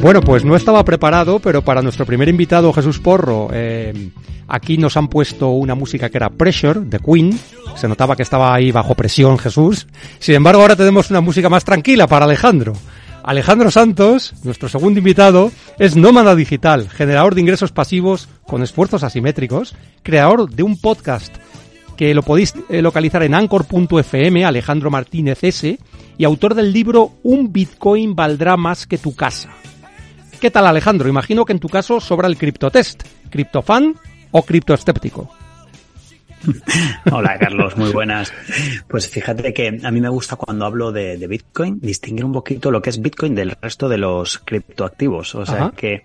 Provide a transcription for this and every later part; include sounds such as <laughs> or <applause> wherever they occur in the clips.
Bueno, pues no estaba preparado, pero para nuestro primer invitado, Jesús Porro, eh, aquí nos han puesto una música que era Pressure, de Queen. Se notaba que estaba ahí bajo presión Jesús. Sin embargo, ahora tenemos una música más tranquila para Alejandro. Alejandro Santos, nuestro segundo invitado, es nómada digital, generador de ingresos pasivos con esfuerzos asimétricos, creador de un podcast que lo podéis eh, localizar en anchor.fm, Alejandro Martínez S, y autor del libro Un Bitcoin valdrá más que tu casa. ¿Qué tal Alejandro? Imagino que en tu caso sobra el criptotest. ¿Criptofan o criptoescéptico? <laughs> Hola Carlos, muy buenas. Pues fíjate que a mí me gusta cuando hablo de, Bitcoin distinguir un poquito lo que es Bitcoin del resto de los criptoactivos. O sea que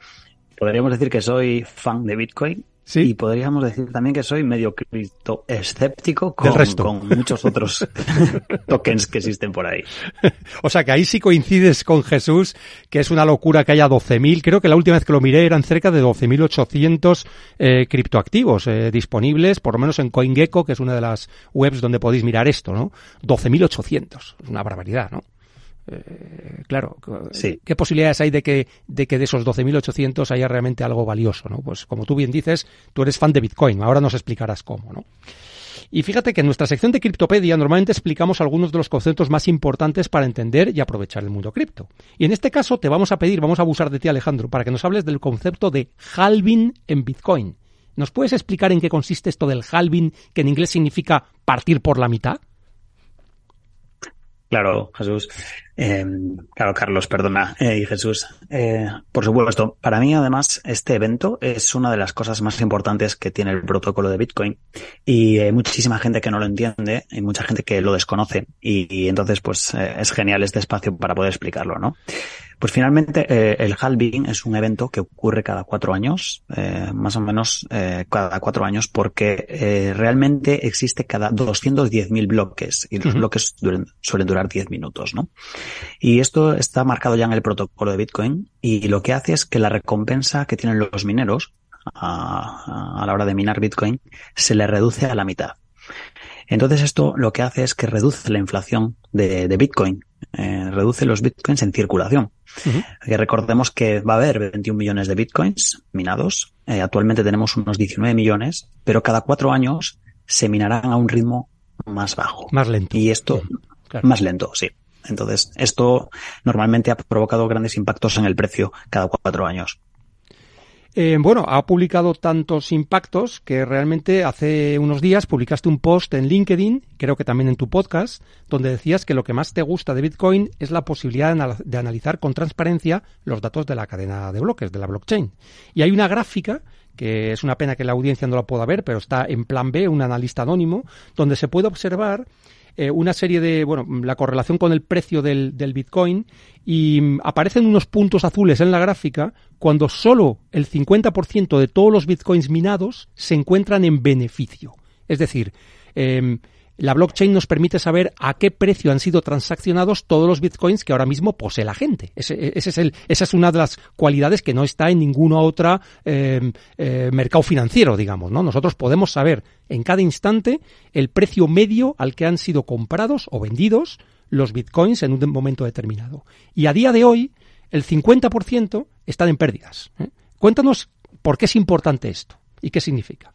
podríamos decir que soy fan de Bitcoin y podríamos decir también que soy medio cripto escéptico con, con muchos otros <laughs> tokens que existen por ahí. o sea que ahí sí coincides con Jesús, que es una locura que haya 12.000. Creo que la última vez que lo miré eran cerca de 12.800 eh, criptoactivos eh, disponibles, por lo menos en CoinGecko, que es una de las webs donde podéis mirar esto, ¿no? 12.800. Es una barbaridad, ¿no? Eh, claro, ¿qué posibilidades hay de que, de que de esos 12.800 haya realmente algo valioso? ¿no? Pues como tú bien dices, tú eres fan de Bitcoin, ahora nos explicarás cómo. ¿no? Y fíjate que en nuestra sección de Criptopedia normalmente explicamos algunos de los conceptos más importantes para entender y aprovechar el mundo cripto. Y en este caso te vamos a pedir, vamos a abusar de ti Alejandro, para que nos hables del concepto de halving en Bitcoin. ¿Nos puedes explicar en qué consiste esto del halving, que en inglés significa partir por la mitad? Claro, Jesús. Eh, claro, Carlos, perdona. Eh, y Jesús, eh, por supuesto, para mí además este evento es una de las cosas más importantes que tiene el protocolo de Bitcoin y hay muchísima gente que no lo entiende y mucha gente que lo desconoce y, y entonces pues es genial este espacio para poder explicarlo, ¿no? Pues finalmente eh, el halving es un evento que ocurre cada cuatro años, eh, más o menos eh, cada cuatro años, porque realmente existe cada 210.000 bloques y los bloques suelen durar 10 minutos, ¿no? Y esto está marcado ya en el protocolo de Bitcoin y lo que hace es que la recompensa que tienen los mineros a, a la hora de minar Bitcoin se le reduce a la mitad. Entonces esto lo que hace es que reduce la inflación de, de Bitcoin, eh, reduce los Bitcoins en circulación. Que recordemos que va a haber 21 millones de Bitcoins minados. Eh, actualmente tenemos unos 19 millones, pero cada cuatro años se minarán a un ritmo más bajo. Más lento. Y esto, más lento, sí. Entonces, esto normalmente ha provocado grandes impactos en el precio cada cuatro años. Eh, bueno, ha publicado tantos impactos que realmente hace unos días publicaste un post en LinkedIn, creo que también en tu podcast, donde decías que lo que más te gusta de Bitcoin es la posibilidad de analizar con transparencia los datos de la cadena de bloques, de la blockchain. Y hay una gráfica que es una pena que la audiencia no la pueda ver, pero está en plan B, un analista anónimo, donde se puede observar eh, una serie de, bueno, la correlación con el precio del, del Bitcoin y mm, aparecen unos puntos azules en la gráfica cuando solo el 50% de todos los Bitcoins minados se encuentran en beneficio. Es decir, eh, la blockchain nos permite saber a qué precio han sido transaccionados todos los bitcoins que ahora mismo posee la gente. Ese, es el, esa es una de las cualidades que no está en ninguna otra em, eh, mercado financiero, digamos. ¿no? Nosotros podemos saber en cada instante el precio medio al que han sido comprados o vendidos los bitcoins en un momento determinado. Y a día de hoy, el 50% están en pérdidas. ¿eh? Cuéntanos por qué es importante esto y qué significa.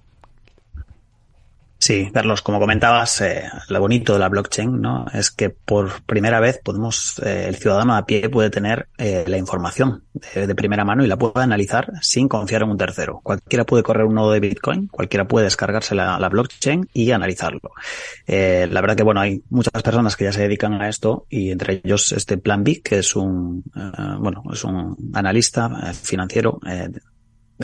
Sí, Carlos, como comentabas, eh, lo bonito de la blockchain, ¿no? Es que por primera vez podemos, eh, el ciudadano a pie puede tener eh, la información de, primera mano y la puede analizar sin confiar en un tercero. Cualquiera puede correr un nodo de Bitcoin, cualquiera puede descargarse la, la blockchain y analizarlo. la verdad que, bueno, hay muchas personas que ya se dedican a esto y entre ellos este Plan B, que es un, bueno, es un analista financiero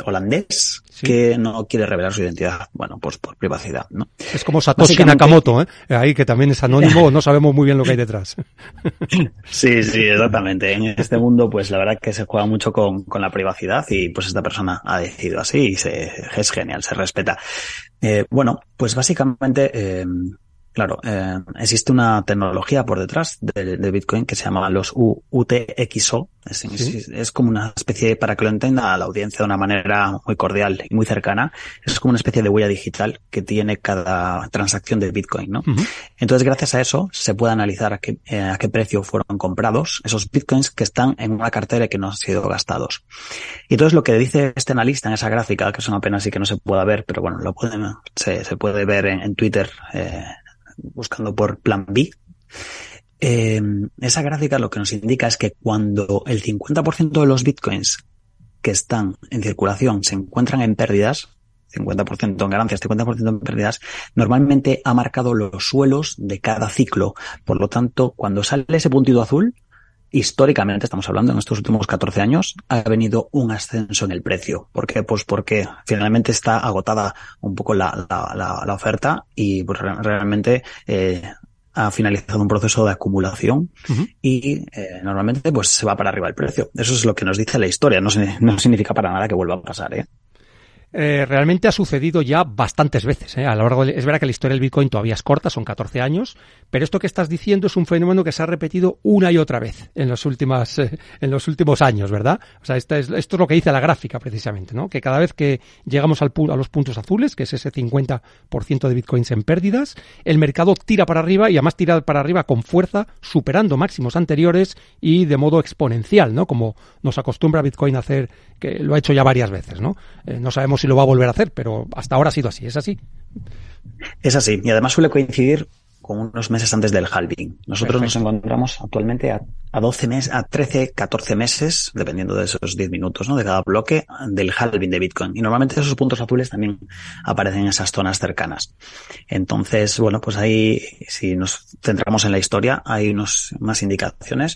holandés que no quiere revelar su identidad, bueno, pues por privacidad, ¿no? Es como Satoshi Nakamoto, ¿eh? Ahí que también es anónimo, <laughs> no sabemos muy bien lo que hay detrás. sí, sí, exactamente. En este mundo, pues la verdad que se juega mucho con, con la privacidad y pues esta persona ha decidido así y se, es genial, se respeta. Eh, bueno, pues básicamente, eh, claro, eh, existe una tecnología por detrás de, Bitcoin que se llama los UTXO. Es, como una especie, para que lo entienda la audiencia de una manera muy cordial y muy cercana, es como una especie de huella digital que tiene cada transacción de Bitcoin, ¿no? Entonces, gracias a eso, se puede analizar a qué, eh, a qué precio fueron comprados esos Bitcoins que están en una cartera y que no han sido gastados. Y entonces lo que dice este analista en esa gráfica, que es una pena así que no se pueda ver, pero bueno, lo pueden, se, se puede ver en, Twitter, eh, buscando por plan B. Eh, esa gráfica lo que nos indica es que cuando el 50% de los bitcoins que están en circulación se encuentran en pérdidas, 50% en ganancias, 50% en pérdidas, normalmente ha marcado los suelos de cada ciclo. Por lo tanto, cuando sale ese puntito azul, históricamente, estamos hablando en estos últimos 14 años, ha venido un ascenso en el precio. ¿Por qué? Pues porque finalmente está agotada un poco la, la, la, oferta y pues, realmente eh, ha finalizado un proceso de acumulación y eh, normalmente pues se va para arriba el precio. Eso es lo que nos dice la historia. No, no significa para nada que vuelva a pasar. ¿eh? Eh, realmente ha sucedido ya bastantes veces. ¿eh? A lo largo es verdad que la historia del Bitcoin todavía es corta, son 14 años, pero esto que estás diciendo es un fenómeno que se ha repetido una y otra vez en los últimas, eh, en los últimos años, ¿verdad? O sea, esto es, esto es lo que dice la gráfica precisamente, ¿no? Que cada vez que llegamos al, a los puntos azules, que es ese 50% de Bitcoins en pérdidas, el mercado tira para arriba y además tira para arriba con fuerza, superando máximos anteriores y de modo exponencial, ¿no? Como nos acostumbra Bitcoin a hacer, que lo ha hecho ya varias veces, ¿no? no sabemos si lo va a volver a hacer, pero hasta ahora ha sido así, ¿es así? Es así, y además suele coincidir con unos meses antes del halving. Nosotros nos encontramos actualmente a a 12 meses, a 13, 14 meses, dependiendo de esos 10 minutos, ¿no? De cada bloque del halving de Bitcoin. Y normalmente esos puntos azules también aparecen en esas zonas cercanas. Entonces, bueno, pues ahí, si nos centramos en la historia, hay unos, unas indicaciones,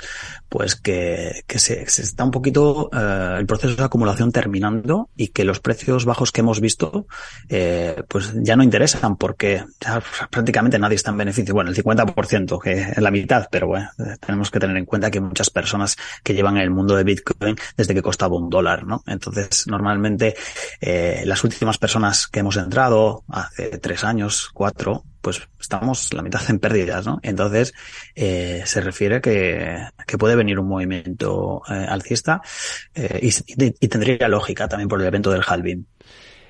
pues que, que se, está un poquito, eh, el proceso de acumulación terminando y que los precios bajos que hemos visto, eh, pues ya no interesan porque ya prácticamente nadie está en beneficio. Bueno, el 50%, que es la mitad, pero bueno, tenemos que tener en cuenta que hay muchas personas que llevan el mundo de Bitcoin desde que costaba un dólar, ¿no? Entonces, normalmente, eh, las últimas personas que hemos entrado hace tres años, cuatro, pues estamos la mitad en pérdidas, ¿no? Entonces, eh, se refiere que, puede venir un movimiento eh, alcista eh, y, y, tendría lógica también por el evento del halving.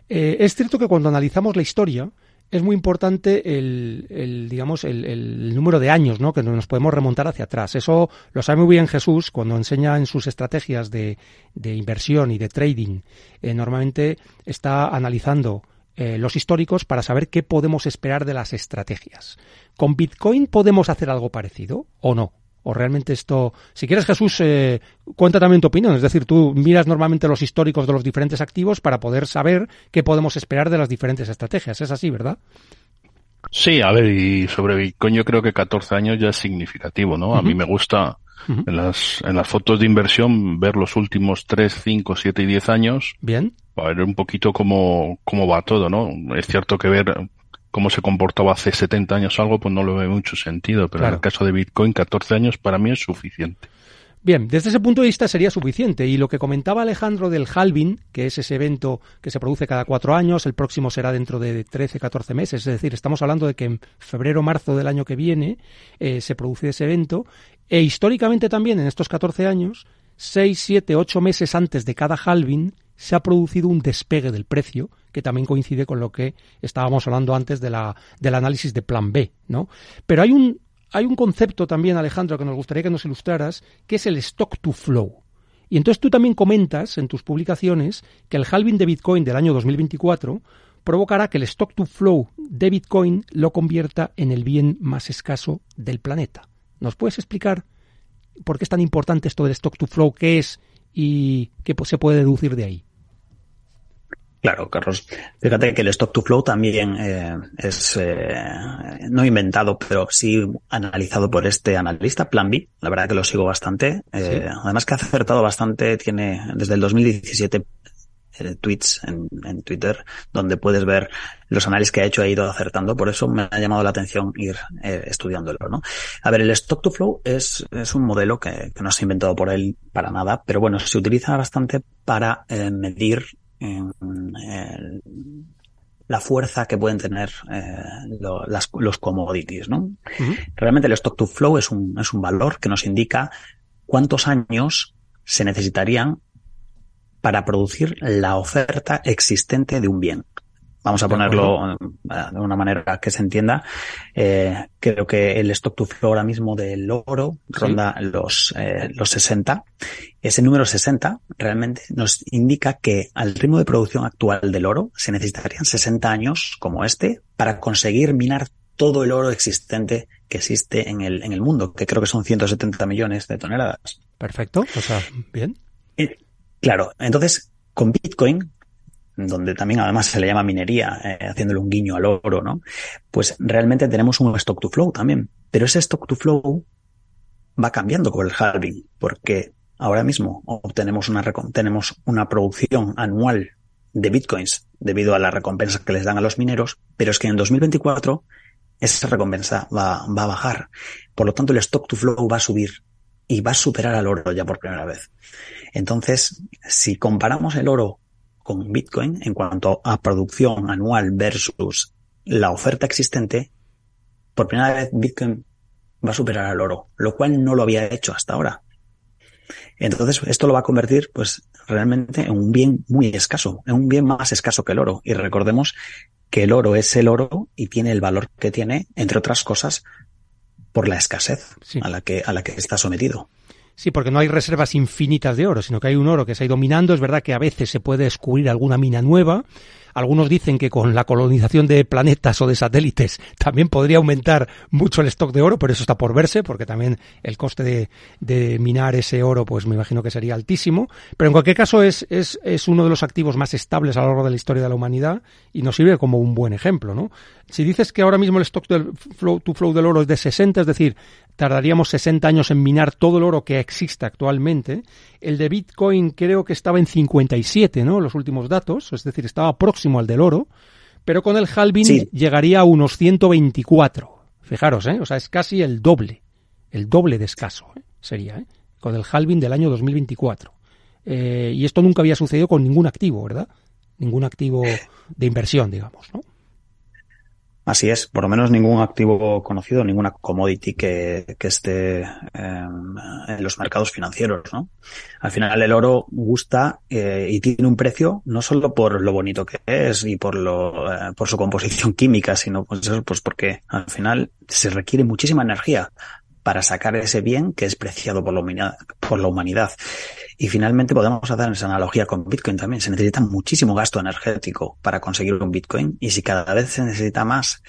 Es cierto que cuando analizamos la historia, es muy importante el, digamos, el, número de años, ¿no? Que nos podemos remontar hacia atrás. Eso lo sabe muy bien Jesús cuando enseña en sus estrategias de, de inversión y de trading. Eh, normalmente está analizando eh, los históricos para saber qué podemos esperar de las estrategias. ¿Con Bitcoin podemos hacer algo parecido o no? ¿O realmente esto... Si quieres, Jesús, eh, cuenta también tu opinión. Es decir, tú miras normalmente los históricos de los diferentes activos para poder saber qué podemos esperar de las diferentes estrategias. Es así, ¿verdad? Sí, a ver, y sobre Bitcoin yo creo que 14 años ya es significativo, ¿no? A mí me gusta en, las, en las fotos de inversión ver los últimos 3, 5, 7 y 10 años. Bien. Para ver un poquito cómo, cómo va todo, ¿no? Es cierto que ver cómo se comportaba hace 70 años algo, pues no lo veo mucho sentido, pero en el caso de Bitcoin, 14 años para mí es suficiente. Bien, desde ese punto de vista sería suficiente. Y lo que comentaba Alejandro del halving, que es ese evento que se produce cada cuatro años, el próximo será dentro de 13, 14 meses. Es decir, estamos hablando de que en febrero, marzo del año que viene eh, se produce ese evento. E históricamente también, en estos 14 años, 6, 7, 8 meses antes de cada halving, se ha producido un despegue del precio que también coincide con lo que estábamos hablando antes de la, del análisis de plan B, ¿no? Pero hay un, hay un concepto también, Alejandro, que nos gustaría que nos ilustraras, que es el stock to flow. Y entonces tú también comentas en tus publicaciones que el halving de Bitcoin del año 2024 provocará que el stock to flow de Bitcoin lo convierta en el bien más escaso del planeta. ¿Nos puedes explicar por qué es tan importante esto del stock to flow, qué es y qué se puede deducir de ahí? Claro, Carlos. Fíjate que el stock to flow también eh, es eh, no inventado, pero sí analizado por este analista, Plan B. La verdad que lo sigo bastante. Eh, Además que ha acertado bastante. Tiene desde el 2017 eh, tweets en, en, Twitter donde puedes ver los análisis que ha hecho, ha ido acertando. Por eso me ha llamado la atención ir eh, estudiándolo, ¿no? A ver, el stock to flow es, es un modelo que, que no se ha inventado por él para nada, pero bueno, se utiliza bastante para eh, medir la fuerza que pueden tener eh, los commodities, ¿no? Realmente el stock to flow es un, es un valor que nos indica cuántos años se necesitarían para producir la oferta existente de un bien. Vamos a ponerlo eh, de una manera que se entienda. Eh, creo que el stock to flow ahora mismo del oro ronda los, eh, los 60. Ese número 60 realmente nos indica que al ritmo de producción actual del oro se necesitarían 60 años como este para conseguir minar todo el oro existente que existe en el, en el mundo, que creo que son 170 millones de toneladas. Perfecto, o sea, bien. claro, entonces con Bitcoin donde también además se le llama minería, eh, haciéndole un guiño al oro, ¿no? Pues realmente tenemos un stock to flow también. Pero ese stock to flow va cambiando con el halving, porque ahora mismo obtenemos una, tenemos una producción anual de bitcoins debido a la recompensa que les dan a los mineros, pero es que en 2024 esa recompensa va, va a bajar. Por lo tanto, el stock to flow va a subir y va a superar al oro ya por primera vez. Entonces, si comparamos el oro con Bitcoin en cuanto a producción anual versus la oferta existente, por primera vez Bitcoin va a superar al oro, lo cual no lo había hecho hasta ahora. Entonces, esto lo va a convertir, pues, realmente en un bien muy escaso, en un bien más escaso que el oro. Y recordemos que el oro es el oro y tiene el valor que tiene, entre otras cosas, por la escasez a la que, a la que está sometido. Sí, porque no hay reservas infinitas de oro, sino que hay un oro que se ha ido minando. Es verdad que a veces se puede descubrir alguna mina nueva. Algunos dicen que con la colonización de planetas o de satélites <laughs> también podría aumentar mucho el stock de oro, pero eso está por verse, porque también el coste de, minar ese oro, pues me imagino que sería altísimo. Pero en cualquier caso es, es, es uno de los activos más estables a lo largo de la historia de la humanidad y nos sirve como un buen ejemplo, ¿no? Si dices que ahora mismo el stock del flow to flow del oro es de 60, es decir, tardaríamos 60 años en minar todo el oro que existe actualmente. El de Bitcoin creo que estaba en 57, ¿no? Los últimos datos, es decir, estaba próximo al del oro, pero con el halving llegaría a unos 124. Fijaros, ¿eh? O sea, es casi el doble, el doble de escaso, ¿eh? sería, ¿eh? Con el halving del año 2024. Eh, y esto nunca había sucedido con ningún activo, ¿verdad? Ningún activo de inversión, digamos, ¿no? Así es, por lo menos ningún activo conocido, ninguna commodity que, que esté em, en los mercados financieros, ¿no? Al final el oro gusta eh, y tiene un precio no solo por lo bonito que es y por lo eh, su composición química, sino pues, pues porque al final se requiere muchísima energía para sacar ese bien que es preciado por la humanidad. Por la humanidad. Y finalmente podemos hacer esa analogía con Bitcoin también. Se necesita muchísimo gasto energético para conseguir un Bitcoin y si cada vez se necesita más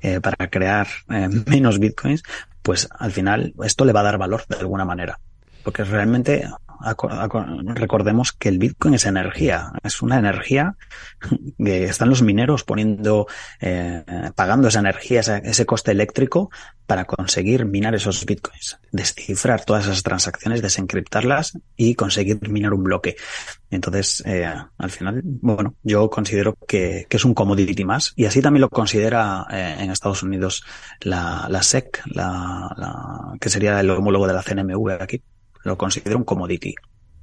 eh, para crear eh, <laughs> menos Bitcoins, pues al final esto le va a dar valor de alguna manera. Porque realmente recordemos que el Bitcoin es energía, es una energía que están los mineros poniendo, eh, pagando esa energía, ese, coste eléctrico para conseguir minar esos Bitcoins, descifrar todas esas transacciones, desencriptarlas y conseguir minar un bloque. Entonces, eh, al final, bueno, yo considero que, es un commodity más y así también lo considera eh, en Estados Unidos la, la SEC, la, que sería el homólogo de la CNMV aquí lo considero un commodity.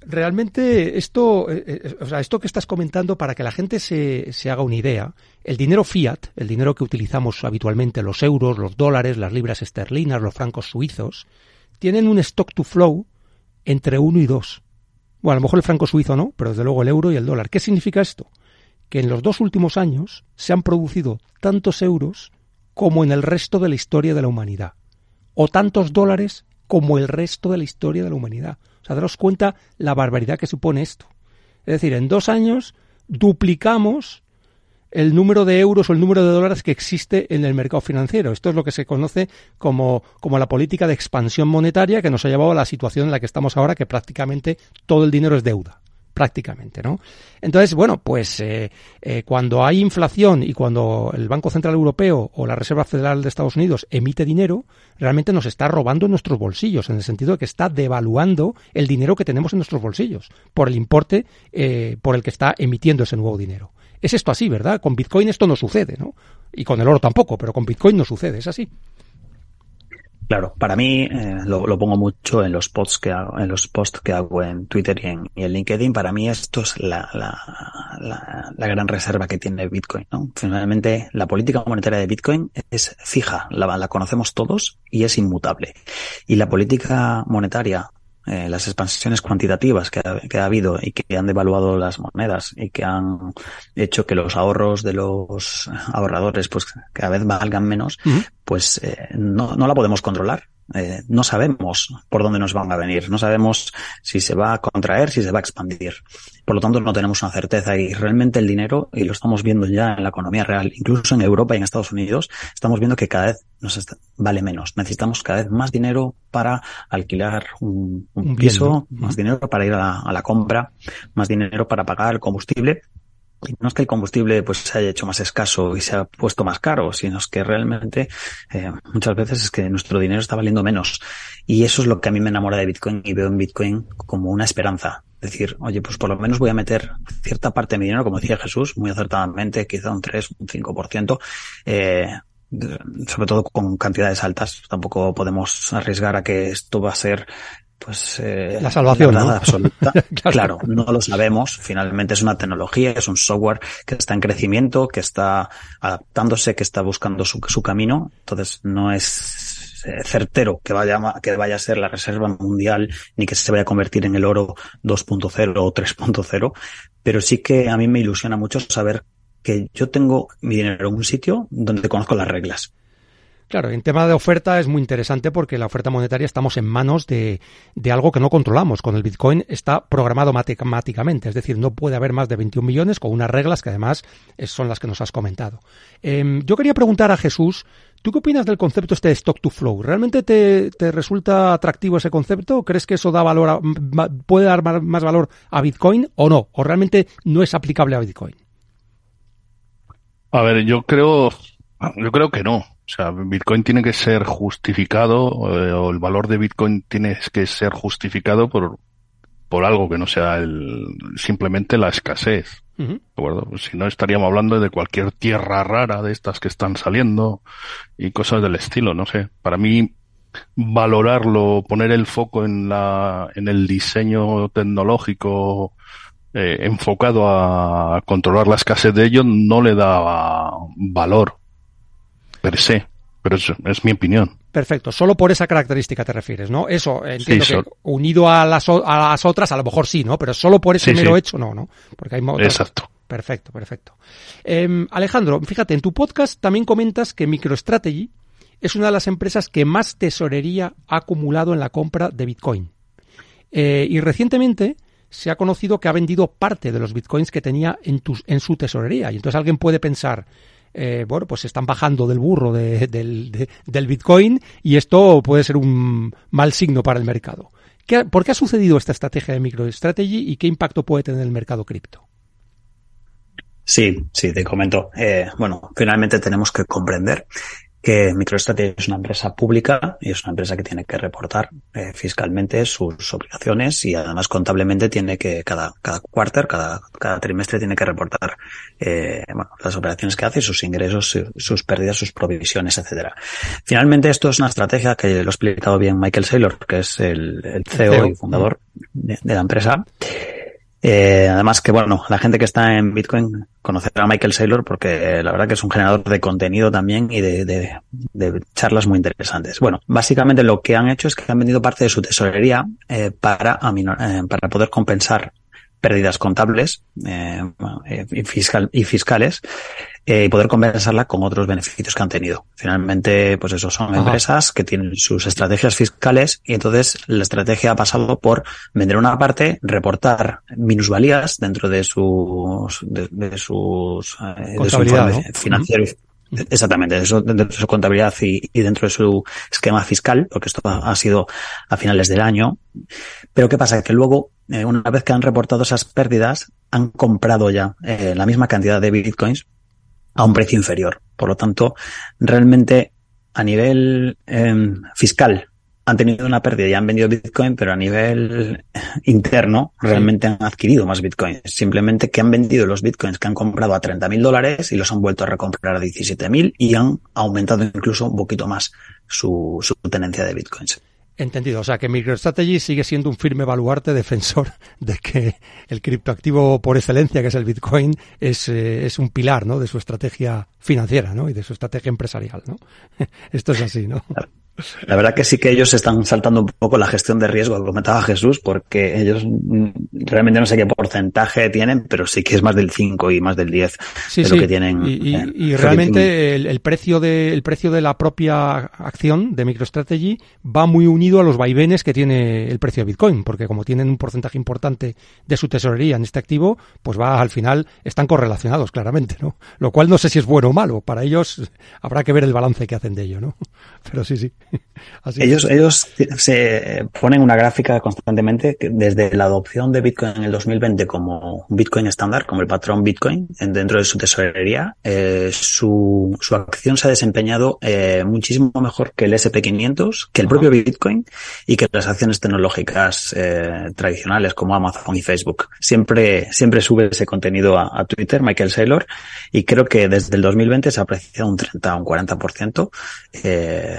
Realmente esto, eh, eh, o sea, esto que estás comentando para que la gente se, se, haga una idea, el dinero fiat, el dinero que utilizamos habitualmente, los euros, los dólares, las libras esterlinas, los francos suizos, tienen un stock to flow entre 1 y 2. Bueno, a lo mejor el franco suizo no, pero desde luego el euro y el dólar. ¿Qué significa esto? Que en los dos últimos años se han producido tantos euros como en el resto de la historia de la humanidad, o tantos dólares como el resto de la historia de la humanidad. O sea, daros cuenta la barbaridad que supone esto. Es decir, en dos años duplicamos el número de euros o el número de dólares que existe en el mercado financiero. Esto es lo que se conoce como, como la política de expansión monetaria que nos ha llevado a la situación en la que estamos ahora, que prácticamente todo el dinero es deuda prácticamente, ¿no? Entonces, bueno, pues eh, eh, cuando hay inflación y cuando el Banco Central Europeo o la Reserva Federal de Estados Unidos emite dinero, realmente nos está robando nuestros bolsillos, en el sentido de que está devaluando el dinero que tenemos en nuestros bolsillos por el importe eh, por el que está emitiendo ese nuevo dinero. Es esto así, ¿verdad? Con Bitcoin esto no sucede, ¿no? Y con el oro tampoco, pero con Bitcoin no sucede, es así. Claro, para mí eh, lo, pongo mucho en los posts que hago, en los posts que hago en Twitter y en, y en LinkedIn. Para mí esto es la, la, la, la, gran reserva que tiene Bitcoin. ¿no? Finalmente, la política monetaria de Bitcoin es fija, la, la conocemos todos y es inmutable. Y la política monetaria eh, las expansiones cuantitativas que ha, que ha, habido y que han devaluado las monedas y que han hecho que los ahorros de los ahorradores pues cada vez valgan menos, uh -huh. pues eh, no, no la podemos controlar. Eh, no sabemos por dónde nos van a venir, no sabemos si se va a contraer, si se va a expandir. Por lo tanto, no tenemos una certeza y realmente el dinero, y lo estamos viendo ya en la economía real, incluso en Europa y en Estados Unidos, estamos viendo que cada vez nos está, vale menos. Necesitamos cada vez más dinero para alquilar un, un, piso, bien, ¿no? más dinero para ir a la, a la compra, más dinero para pagar el combustible y no es que el combustible pues se haya hecho más escaso y se ha puesto más caro, sino es que realmente eh, muchas veces es que nuestro dinero está valiendo menos. Y eso es lo que a mí me enamora de Bitcoin y veo en Bitcoin como una esperanza. Decir, oye, pues por lo menos voy a meter cierta parte de mi dinero, como decía Jesús, muy acertadamente, quizá un 3, un 5%, eh, sobre todo con cantidades altas. Tampoco podemos arriesgar a que esto va a ser pues eh, la salvación la ¿no? absoluta <laughs> claro. claro. no lo sabemos finalmente es una tecnología es un software que está en crecimiento que está adaptándose que está buscando su, su camino entonces no es eh, certero que vaya que vaya a ser la reserva mundial ni que se vaya a convertir en el oro 2.0 o 3.0 pero sí que a mí me ilusiona mucho saber que yo tengo mi dinero en un sitio donde conozco las reglas Claro, en tema de oferta es muy interesante porque la oferta monetaria estamos en manos de, de, algo que no controlamos. Con el Bitcoin está programado matemáticamente, es decir, no puede haber más de 21 millones con unas reglas que además son las que nos has comentado. Eh, yo quería preguntar a Jesús, ¿tú qué opinas del concepto este de stock to flow? ¿Realmente te, te resulta atractivo ese concepto? ¿Crees que eso da valor a, puede dar más valor a Bitcoin o no? ¿O realmente no es aplicable a Bitcoin? A ver, yo creo, yo creo que no. O sea, Bitcoin tiene que ser justificado, eh, o el valor de Bitcoin tiene que ser justificado por, por algo que no sea el, simplemente la escasez. Uh -huh. ¿De acuerdo? Si no estaríamos hablando de cualquier tierra rara de estas que están saliendo y cosas del estilo, no sé. Para mí, valorarlo, poner el foco en la, en el diseño tecnológico, eh, enfocado a controlar la escasez de ello, no le da valor per se. Pero es, es, mi opinión. Perfecto, solo por esa característica te refieres, ¿no? Eso, entiendo sí, que so unido a las, a las otras, a lo mejor sí, ¿no? Pero solo por ese sí, mero sí. hecho, no, ¿no? Porque hay Exacto. Perfecto, perfecto. Eh, Alejandro, fíjate, en tu podcast también comentas que MicroStrategy es una de las empresas que más tesorería ha acumulado en la compra de Bitcoin. Eh, y recientemente se ha conocido que ha vendido parte de los Bitcoins que tenía en, en su tesorería. Y entonces alguien puede pensar, eh, bueno, pues están bajando del burro de, del, de, del Bitcoin y esto puede ser un mal signo para el mercado. ¿Qué, ¿Por qué ha sucedido esta estrategia de MicroStrategy y qué impacto puede tener en el mercado cripto? Sí, sí, te comento. Eh, bueno, finalmente tenemos que comprender que MicroStrategy es una empresa pública y es una empresa que tiene que reportar eh, fiscalmente sus obligaciones y además contablemente tiene que cada cada quarter, cada cada trimestre tiene que reportar eh, bueno, las operaciones que hace, sus ingresos, sus pérdidas, sus provisiones, etcétera. Finalmente esto es una estrategia que lo ha explicado bien Michael Saylor, que es el, el CEO, CEO, y fundador de, de la empresa. Eh, además que, bueno, la gente que está en Bitcoin conocerá a Michael Saylor porque la verdad que es un generador de contenido también y de, de, de, charlas muy interesantes. Bueno, básicamente lo que han hecho es que han vendido parte de su tesorería eh, para, eh, para poder compensar pérdidas contables eh, y fiscales eh, y poder compensarla con otros beneficios que han tenido. Finalmente, pues eso son Ajá. empresas que tienen sus estrategias fiscales y entonces la estrategia ha pasado por vender una parte, reportar minusvalías dentro de sus de, de sus eh, de su financiero. Exactamente, eso dentro de su contabilidad y, y, dentro de su esquema fiscal, porque esto ha, sido a finales del año. Pero ¿qué pasa? Que luego, eh, una vez que han reportado esas pérdidas, han comprado ya eh, la misma cantidad de bitcoins a un precio inferior. Por lo tanto, realmente a nivel eh, fiscal han tenido una pérdida y han vendido Bitcoin, pero a nivel interno realmente han adquirido más Bitcoins. Simplemente que han vendido los Bitcoins que han comprado a 30 mil dólares y los han vuelto a recomprar a 17 mil y han aumentado incluso un poquito más su, su tenencia de Bitcoins. Entendido. O sea que MicroStrategy sigue siendo un firme baluarte defensor <laughs> de que el criptoactivo por excelencia, que es el Bitcoin, es, eh, es un pilar ¿no? de su estrategia financiera ¿no? y de su estrategia empresarial. ¿no? <laughs> Esto es así, ¿no? La verdad que sí que ellos están saltando un poco la gestión de riesgo, lo comentaba Jesús, porque ellos mm, realmente no sé qué porcentaje tienen, pero sí que es más del 5 y más del 10 de lo que tienen. Y, realmente el, precio de, el precio de la propia acción de MicroStrategy va muy unido a los vaivenes que tiene el precio de Bitcoin, porque como tienen un porcentaje importante de su tesorería en este activo, pues va al final, están correlacionados claramente, ¿no? Lo cual no sé si es bueno o malo. Para ellos habrá que ver el balance que hacen de ello, ¿no? Pero sí, sí. <laughs> Ellos, ellos se ponen una gráfica constantemente desde la adopción de Bitcoin en el 2020 como un Bitcoin estándar, como el patrón Bitcoin dentro de su tesorería, eh, su, su acción se ha desempeñado eh, muchísimo mejor que el SP500, que el propio Bitcoin y que las acciones tecnológicas eh, tradicionales como Amazon y Facebook. Siempre, siempre sube ese contenido a, a, Twitter, Michael Saylor, y creo que desde el 2020 se ha apreciado un 30 o un 40% eh,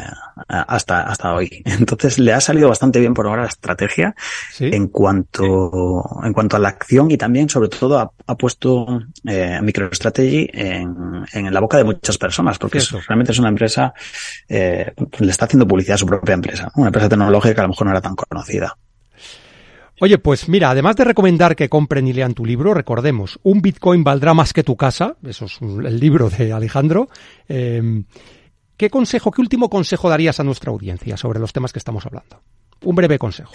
hasta, hasta hoy. <laughs> Entonces le ha salido bastante bien por ahora la estrategia en cuanto, en cuanto a la acción y también sobre todo ha, ha puesto eh, MicroStrategy en, en la boca de muchas personas porque realmente es una empresa, eh, le está haciendo publicidad a su propia empresa, una empresa tecnológica que a lo mejor no era tan conocida. Oye, pues mira, además de recomendar que compren y lean tu libro, recordemos, un Bitcoin valdrá más que tu casa, eso es el libro de Alejandro. Eh, ¿Qué consejo, qué último consejo darías a nuestra audiencia sobre los temas que estamos hablando? Un breve consejo.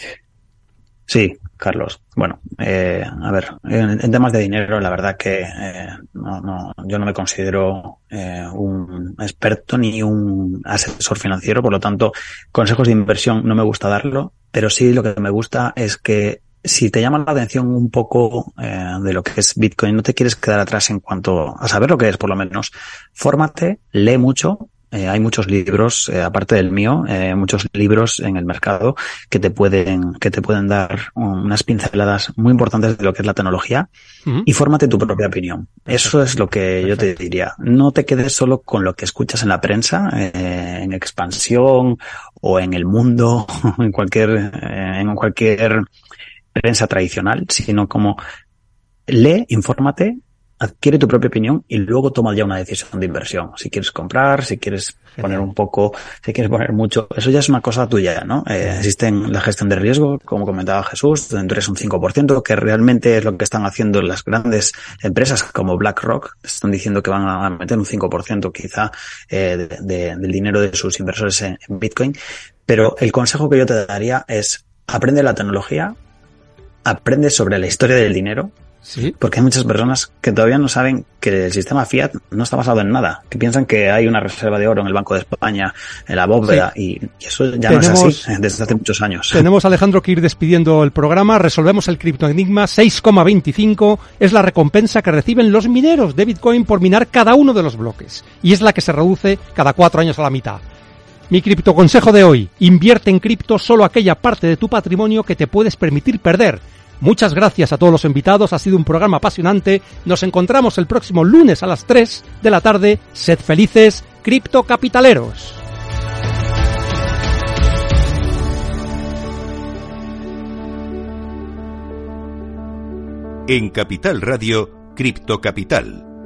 Sí, Carlos. Bueno, eh, a ver, en, temas de dinero, la verdad que eh, no, no, yo no me considero eh, un experto ni un asesor financiero, por lo tanto, consejos de inversión no me gusta darlo, pero sí lo que me gusta es que si te llama la atención un poco de lo que es Bitcoin, no te quieres quedar atrás en cuanto a saber lo que es, por lo menos, fórmate, lee mucho, eh, hay muchos libros, eh, aparte del mío, eh, muchos libros en el mercado que te pueden, que te pueden dar unas pinceladas muy importantes de lo que es la tecnología y fórmate tu propia opinión. Eso es lo que yo te diría. No te quedes solo con lo que escuchas en la prensa, en expansión o en el mundo, <laughs> en cualquier, en cualquier prensa tradicional, sino como lee, infórmate adquiere tu propia opinión y luego toma ya una decisión de inversión. Si quieres comprar, si quieres poner un poco, si quieres poner mucho, eso ya es una cosa tuya, ¿no? Eh, existen la gestión de riesgo, como comentaba Jesús, dentro es un 5%, que realmente es lo que están haciendo las grandes empresas como BlackRock, están diciendo que van a meter un 5% quizá eh, del dinero de sus inversores en Bitcoin. Pero el consejo que yo te daría es aprende la tecnología, aprende sobre la historia del dinero, ¿Sí? Porque hay muchas personas que todavía no saben que el sistema fiat no está basado en nada, que piensan que hay una reserva de oro en el Banco de España, en la bóveda, y, eso ya no es así eh, desde hace muchos años. Tenemos, Alejandro, que ir despidiendo el programa. Resolvemos el criptoenigma. 6,25 es la recompensa que reciben los mineros de Bitcoin por minar cada uno de los bloques, y es la que se reduce cada cuatro años a la mitad. Mi criptoconsejo de hoy, invierte en cripto solo aquella parte de tu patrimonio que te puedes permitir perder Muchas gracias a todos los invitados, ha sido un programa apasionante. Nos encontramos el próximo lunes a las 3 de la tarde. Sed felices, criptocapitaleros. En Capital Radio, Cripto Capital